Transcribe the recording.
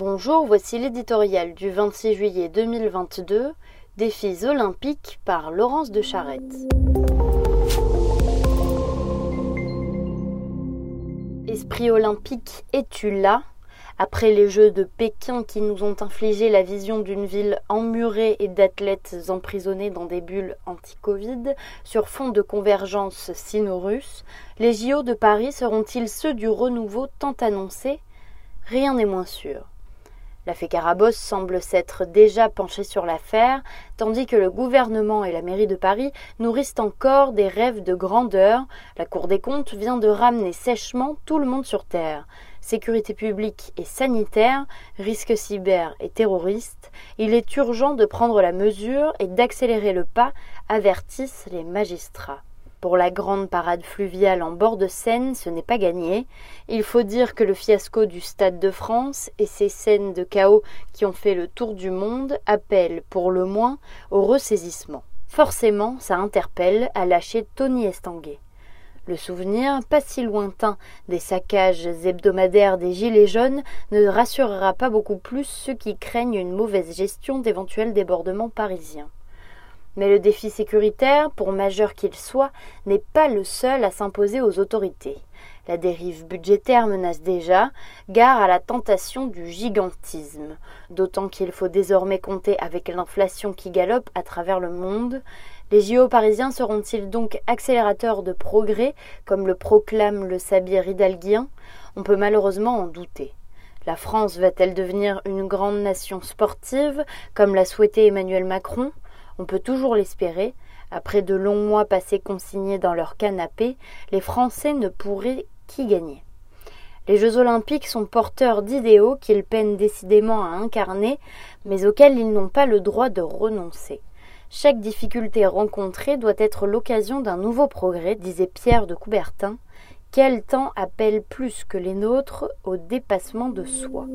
Bonjour, voici l'éditorial du 26 juillet 2022, Défis olympiques par Laurence de Charette. Esprit olympique, es-tu là? Après les Jeux de Pékin qui nous ont infligé la vision d'une ville emmurée et d'athlètes emprisonnés dans des bulles anti-Covid sur fond de convergence sino-russe, les JO de Paris seront-ils ceux du renouveau tant annoncé? Rien n'est moins sûr. La fée Carabosse semble s'être déjà penchée sur l'affaire, tandis que le gouvernement et la mairie de Paris nourrissent encore des rêves de grandeur. La Cour des comptes vient de ramener sèchement tout le monde sur Terre. Sécurité publique et sanitaire, risques cyber et terroristes, il est urgent de prendre la mesure et d'accélérer le pas, avertissent les magistrats. Pour la grande parade fluviale en bord de Seine, ce n'est pas gagné. Il faut dire que le fiasco du Stade de France et ces scènes de chaos qui ont fait le tour du monde appellent, pour le moins, au ressaisissement. Forcément, ça interpelle à lâcher Tony Estanguet. Le souvenir, pas si lointain, des saccages hebdomadaires des Gilets jaunes ne rassurera pas beaucoup plus ceux qui craignent une mauvaise gestion d'éventuels débordements parisiens. Mais le défi sécuritaire, pour majeur qu'il soit, n'est pas le seul à s'imposer aux autorités. La dérive budgétaire menace déjà, gare à la tentation du gigantisme, d'autant qu'il faut désormais compter avec l'inflation qui galope à travers le monde. Les JO parisiens seront-ils donc accélérateurs de progrès, comme le proclame le sabir hidalguien On peut malheureusement en douter. La France va-t-elle devenir une grande nation sportive, comme l'a souhaité Emmanuel Macron? On peut toujours l'espérer. Après de longs mois passés consignés dans leur canapé, les Français ne pourraient qu'y gagner. Les Jeux olympiques sont porteurs d'idéaux qu'ils peinent décidément à incarner, mais auxquels ils n'ont pas le droit de renoncer. Chaque difficulté rencontrée doit être l'occasion d'un nouveau progrès, disait Pierre de Coubertin. Quel temps appelle plus que les nôtres au dépassement de soi?